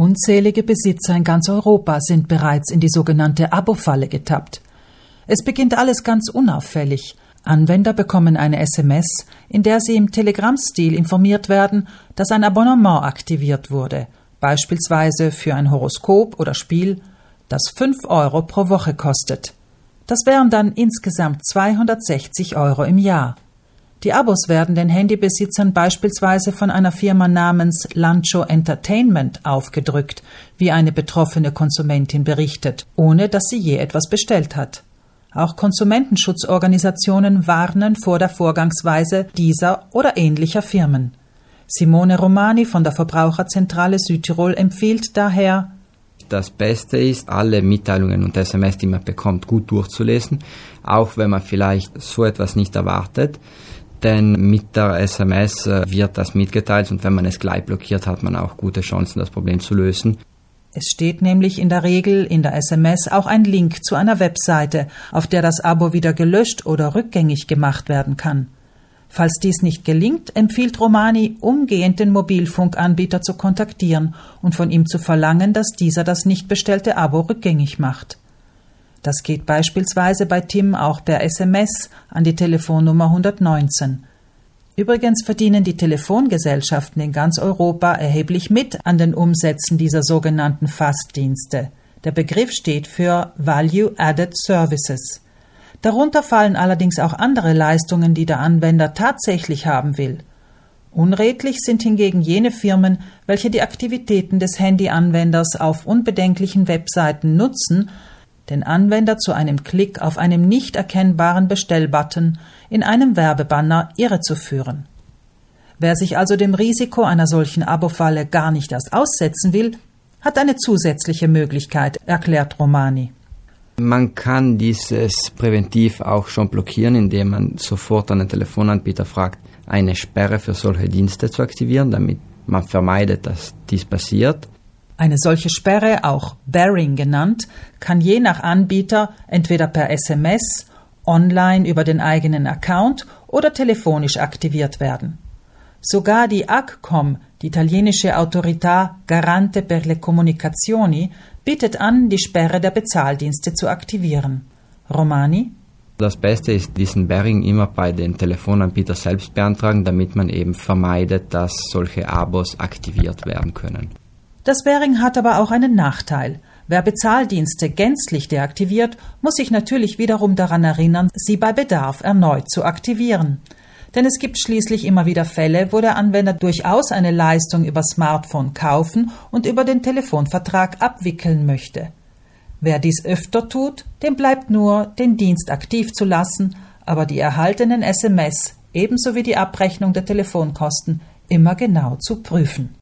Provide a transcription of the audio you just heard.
Unzählige Besitzer in ganz Europa sind bereits in die sogenannte Abo-Falle getappt. Es beginnt alles ganz unauffällig. Anwender bekommen eine SMS, in der sie im Telegram-Stil informiert werden, dass ein Abonnement aktiviert wurde, beispielsweise für ein Horoskop oder Spiel, das 5 Euro pro Woche kostet. Das wären dann insgesamt 260 Euro im Jahr. Die Abos werden den Handybesitzern beispielsweise von einer Firma namens Lancho Entertainment aufgedrückt, wie eine betroffene Konsumentin berichtet, ohne dass sie je etwas bestellt hat. Auch Konsumentenschutzorganisationen warnen vor der Vorgangsweise dieser oder ähnlicher Firmen. Simone Romani von der Verbraucherzentrale Südtirol empfiehlt daher, das Beste ist, alle Mitteilungen und SMS, die man bekommt, gut durchzulesen, auch wenn man vielleicht so etwas nicht erwartet denn mit der SMS äh, wird das mitgeteilt und wenn man es gleich blockiert, hat man auch gute Chancen, das Problem zu lösen. Es steht nämlich in der Regel in der SMS auch ein Link zu einer Webseite, auf der das Abo wieder gelöscht oder rückgängig gemacht werden kann. Falls dies nicht gelingt, empfiehlt Romani, umgehend den Mobilfunkanbieter zu kontaktieren und von ihm zu verlangen, dass dieser das nicht bestellte Abo rückgängig macht. Das geht beispielsweise bei Tim auch per SMS an die Telefonnummer 119. Übrigens verdienen die Telefongesellschaften in ganz Europa erheblich mit an den Umsätzen dieser sogenannten Fastdienste. Der Begriff steht für Value Added Services. Darunter fallen allerdings auch andere Leistungen, die der Anwender tatsächlich haben will. Unredlich sind hingegen jene Firmen, welche die Aktivitäten des Handyanwenders auf unbedenklichen Webseiten nutzen, den Anwender zu einem Klick auf einem nicht erkennbaren Bestellbutton in einem Werbebanner irrezuführen. Wer sich also dem Risiko einer solchen Abo-Falle gar nicht erst aussetzen will, hat eine zusätzliche Möglichkeit, erklärt Romani. Man kann dieses präventiv auch schon blockieren, indem man sofort den Telefonanbieter fragt, eine Sperre für solche Dienste zu aktivieren, damit man vermeidet, dass dies passiert. Eine solche Sperre, auch Bearing genannt, kann je nach Anbieter entweder per SMS, online über den eigenen Account oder telefonisch aktiviert werden. Sogar die AGCOM, die italienische Autorità Garante per le Comunicazioni, bietet an, die Sperre der Bezahldienste zu aktivieren. Romani? Das Beste ist, diesen Bearing immer bei den Telefonanbietern selbst beantragen, damit man eben vermeidet, dass solche Abos aktiviert werden können. Das Bearing hat aber auch einen Nachteil. Wer Bezahldienste gänzlich deaktiviert, muss sich natürlich wiederum daran erinnern, sie bei Bedarf erneut zu aktivieren. Denn es gibt schließlich immer wieder Fälle, wo der Anwender durchaus eine Leistung über Smartphone kaufen und über den Telefonvertrag abwickeln möchte. Wer dies öfter tut, dem bleibt nur, den Dienst aktiv zu lassen, aber die erhaltenen SMS ebenso wie die Abrechnung der Telefonkosten immer genau zu prüfen.